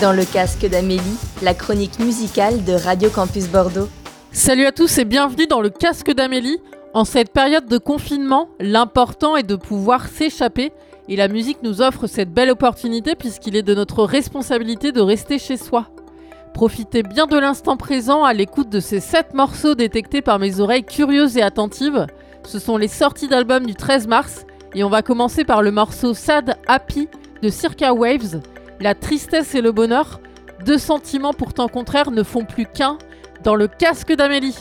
dans le casque d'Amélie, la chronique musicale de Radio Campus Bordeaux. Salut à tous et bienvenue dans le casque d'Amélie. En cette période de confinement, l'important est de pouvoir s'échapper et la musique nous offre cette belle opportunité puisqu'il est de notre responsabilité de rester chez soi. Profitez bien de l'instant présent à l'écoute de ces 7 morceaux détectés par mes oreilles curieuses et attentives. Ce sont les sorties d'albums du 13 mars et on va commencer par le morceau Sad Happy de Circa Waves. La tristesse et le bonheur, deux sentiments pourtant contraires, ne font plus qu'un dans le casque d'Amélie.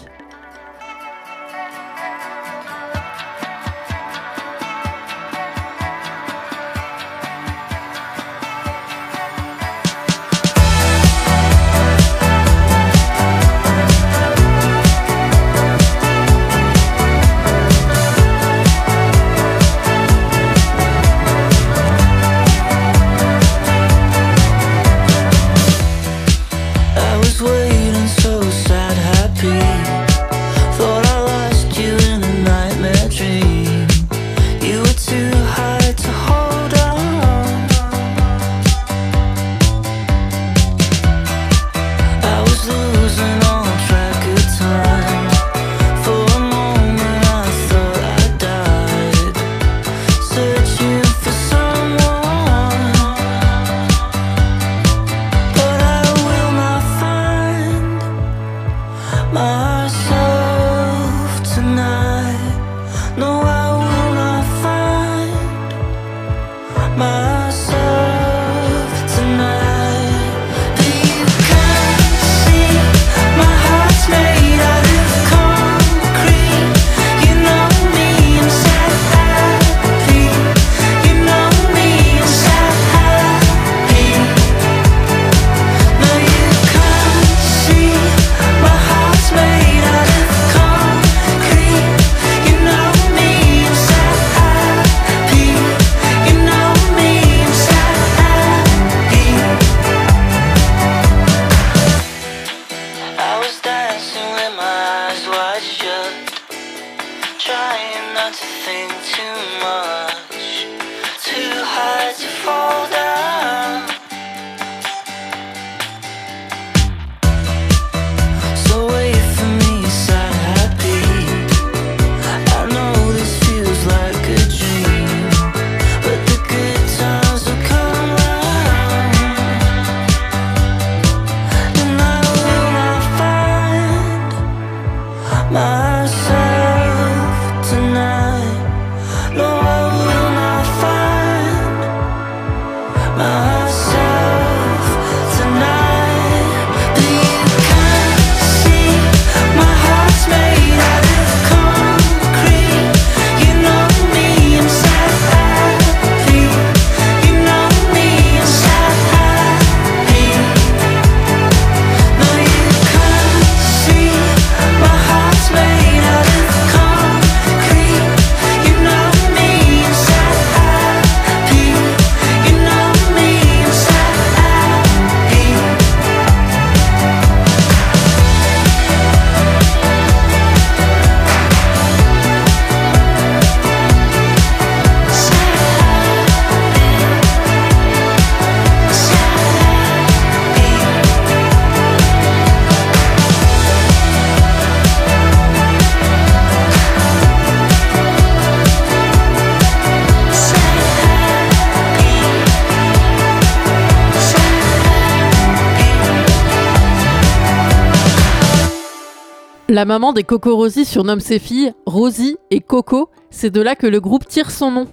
La maman des Coco Rosie surnomme ses filles Rosie et Coco, c'est de là que le groupe tire son nom.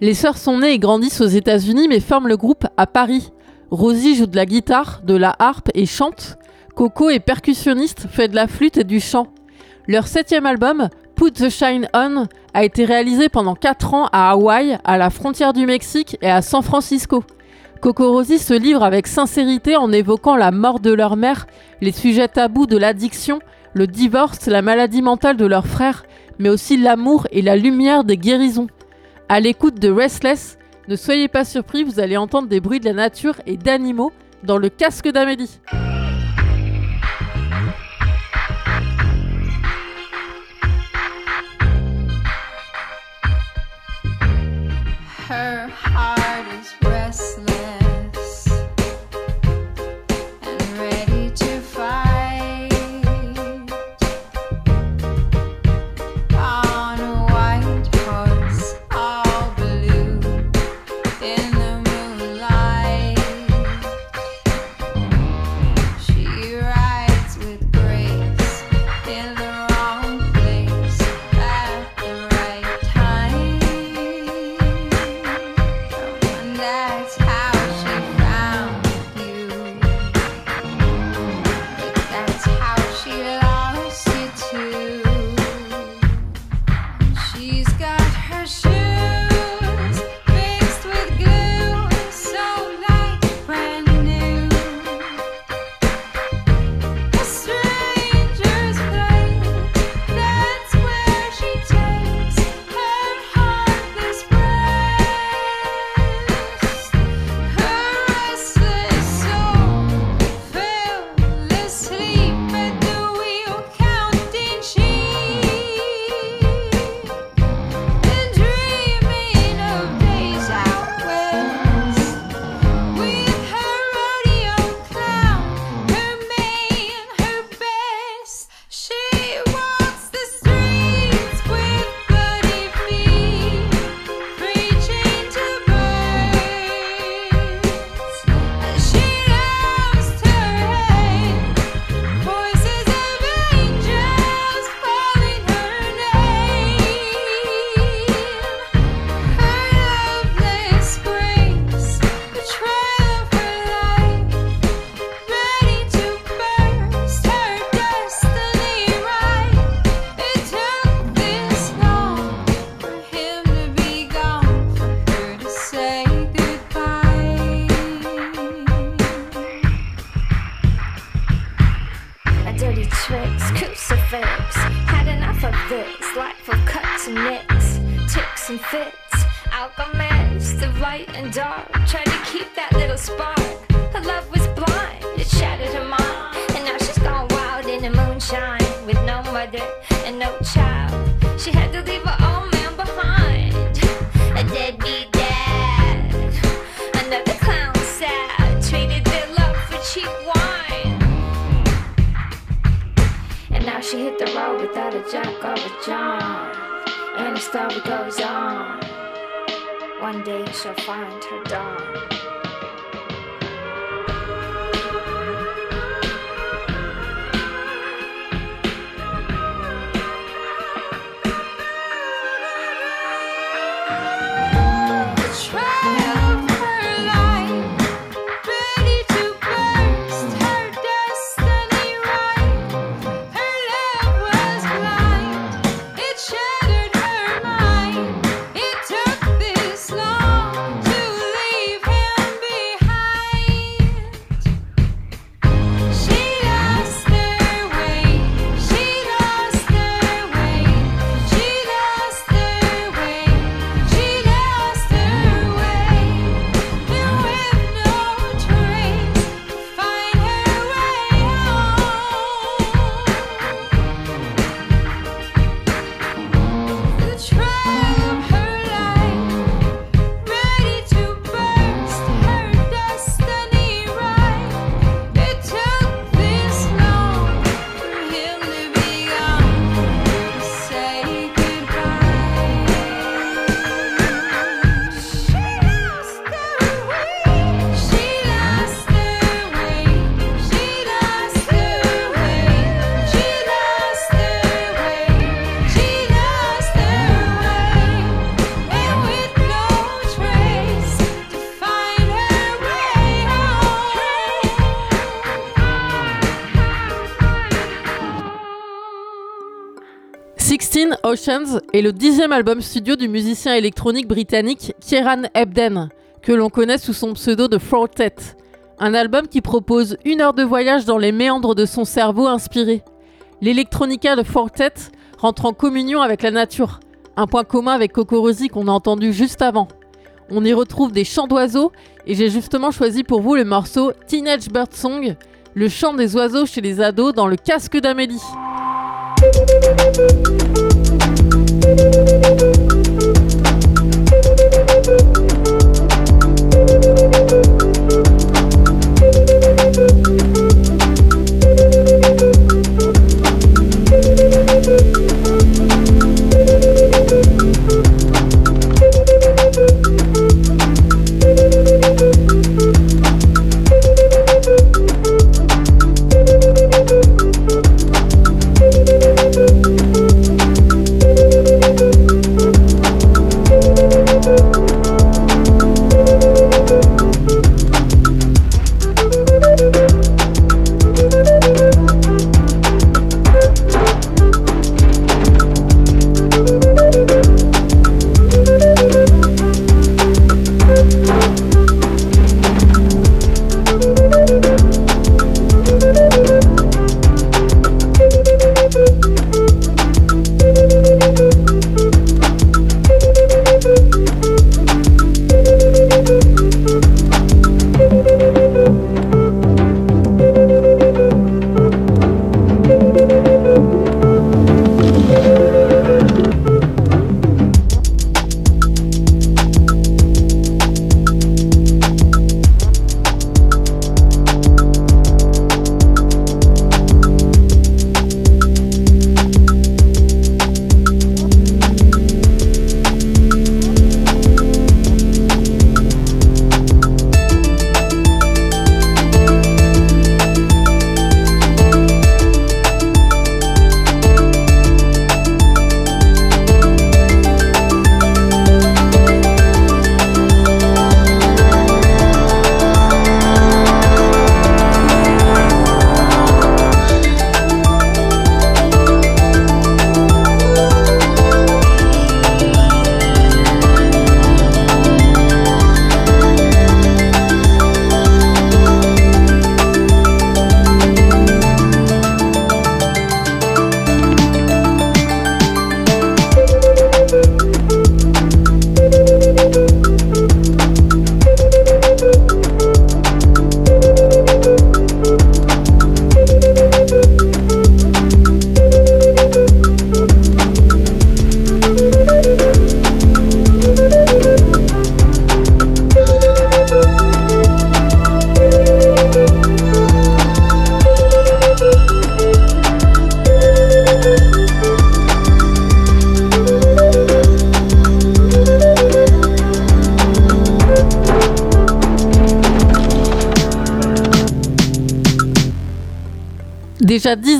Les sœurs sont nées et grandissent aux États-Unis mais forment le groupe à Paris. Rosie joue de la guitare, de la harpe et chante. Coco est percussionniste, fait de la flûte et du chant. Leur septième album, Put the Shine On, a été réalisé pendant 4 ans à Hawaï, à la frontière du Mexique et à San Francisco. Coco Rosie se livre avec sincérité en évoquant la mort de leur mère, les sujets tabous de l'addiction le divorce, la maladie mentale de leur frère, mais aussi l'amour et la lumière des guérisons. À l'écoute de Restless, ne soyez pas surpris, vous allez entendre des bruits de la nature et d'animaux dans le casque d'Amélie. Story goes on. One day she'll find her dawn. Sixteen Oceans est le dixième album studio du musicien électronique britannique Kieran Ebden, que l'on connaît sous son pseudo de Fortet. Un album qui propose une heure de voyage dans les méandres de son cerveau inspiré. L'électronica de Fortet rentre en communion avec la nature, un point commun avec Cocorosi qu'on a entendu juste avant. On y retrouve des chants d'oiseaux et j'ai justement choisi pour vous le morceau Teenage Bird Song, le chant des oiseaux chez les ados dans le casque d'Amélie. Thank you.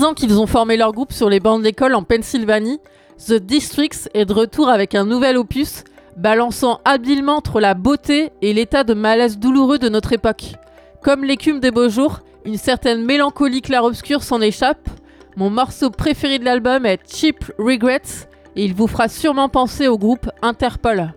Déjà 10 ans qu'ils ont formé leur groupe sur les bancs d'école en Pennsylvanie, The Districts est de retour avec un nouvel opus, balançant habilement entre la beauté et l'état de malaise douloureux de notre époque. Comme l'écume des beaux jours, une certaine mélancolie clair-obscur s'en échappe. Mon morceau préféré de l'album est Cheap Regrets et il vous fera sûrement penser au groupe Interpol.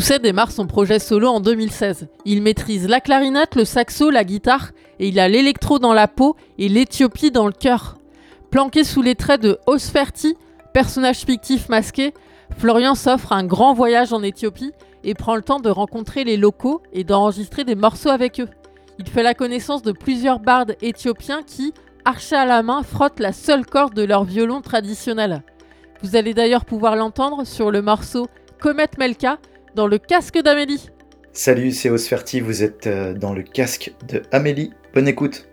Doucet démarre son projet solo en 2016. Il maîtrise la clarinette, le saxo, la guitare et il a l'électro dans la peau et l'Éthiopie dans le cœur. Planqué sous les traits de Osferti, personnage fictif masqué, Florian s'offre un grand voyage en Éthiopie et prend le temps de rencontrer les locaux et d'enregistrer des morceaux avec eux. Il fait la connaissance de plusieurs bardes éthiopiens qui, archés à la main, frottent la seule corde de leur violon traditionnel. Vous allez d'ailleurs pouvoir l'entendre sur le morceau Comet Melka dans le casque d'Amélie. Salut, c'est Osferti, vous êtes euh, dans le casque de Amélie. Bonne écoute.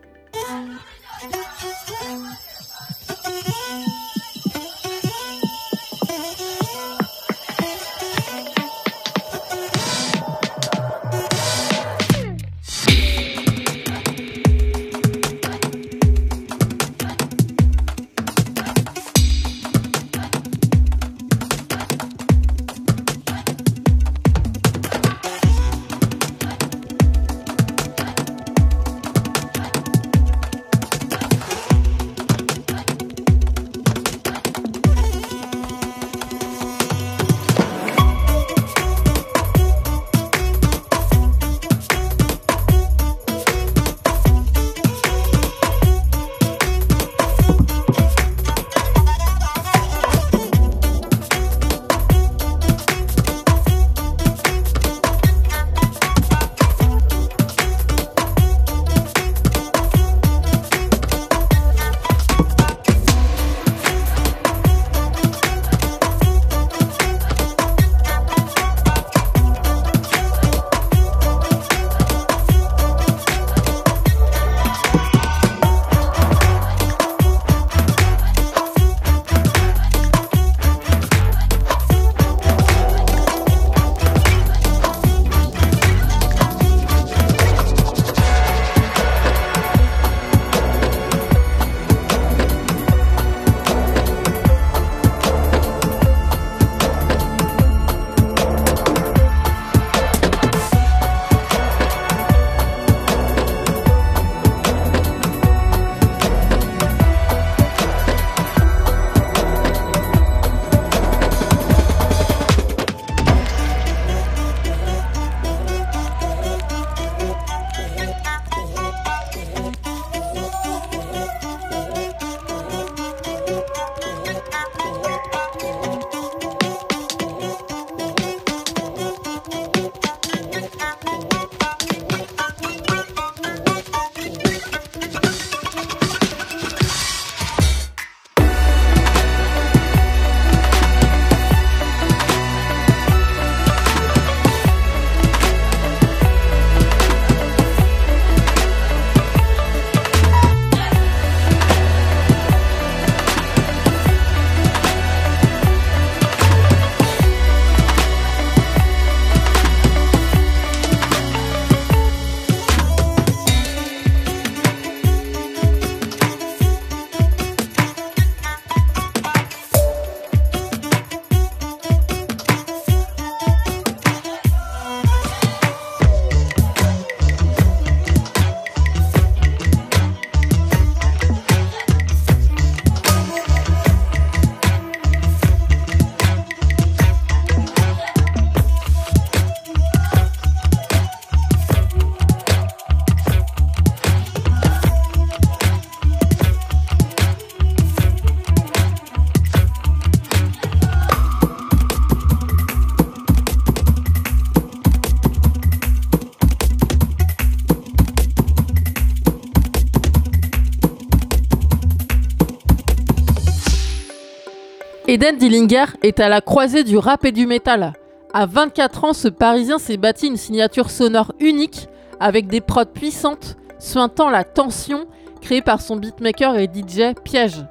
Eden Dillinger est à la croisée du rap et du métal. À 24 ans, ce Parisien s'est bâti une signature sonore unique avec des prods puissantes, suintant la tension créée par son beatmaker et DJ Piège.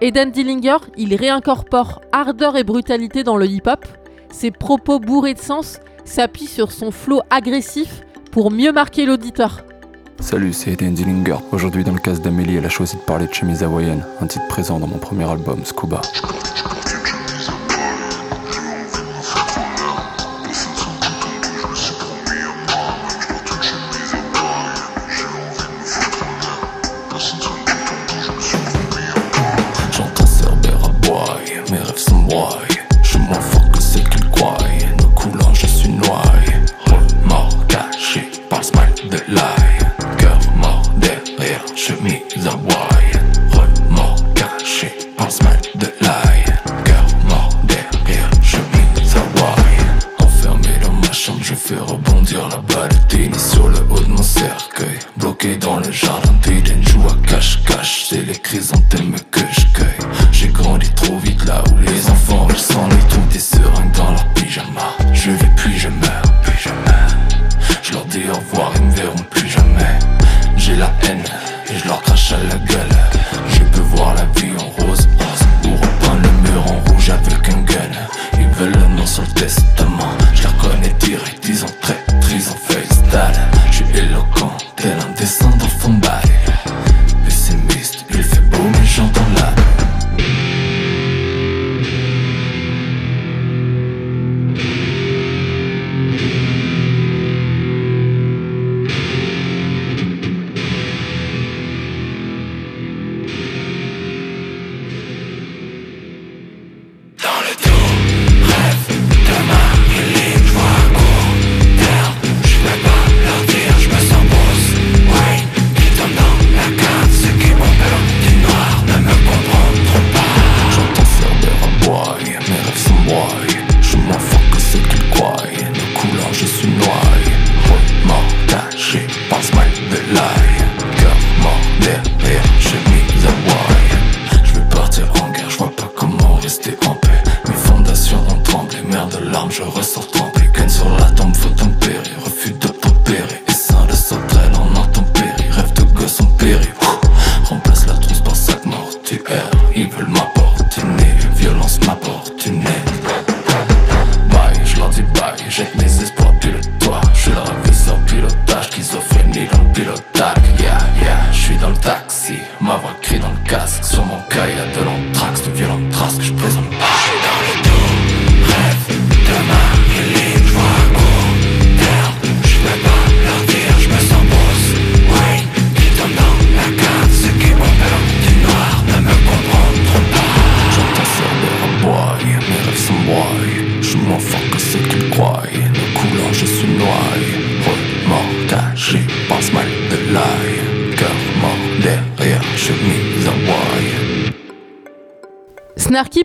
Eden Dillinger, il réincorpore ardeur et brutalité dans le hip-hop. Ses propos bourrés de sens s'appuient sur son flow agressif pour mieux marquer l'auditeur. Salut, c'est Eden Dillinger. Aujourd'hui, dans le cas d'Amélie, elle a choisi de parler de chemise hawaïenne, un titre présent dans mon premier album, Scuba.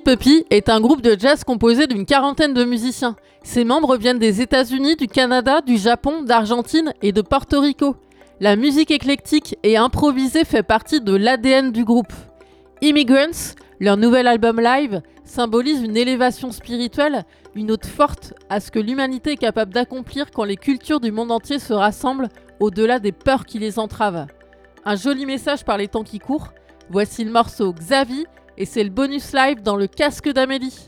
Puppy est un groupe de jazz composé d'une quarantaine de musiciens. Ses membres viennent des États-Unis, du Canada, du Japon, d'Argentine et de Porto Rico. La musique éclectique et improvisée fait partie de l'ADN du groupe. Immigrants, leur nouvel album live, symbolise une élévation spirituelle, une ode forte à ce que l'humanité est capable d'accomplir quand les cultures du monde entier se rassemblent au-delà des peurs qui les entravent. Un joli message par les temps qui courent. Voici le morceau Xavi et c'est le bonus live dans le casque d'Amélie.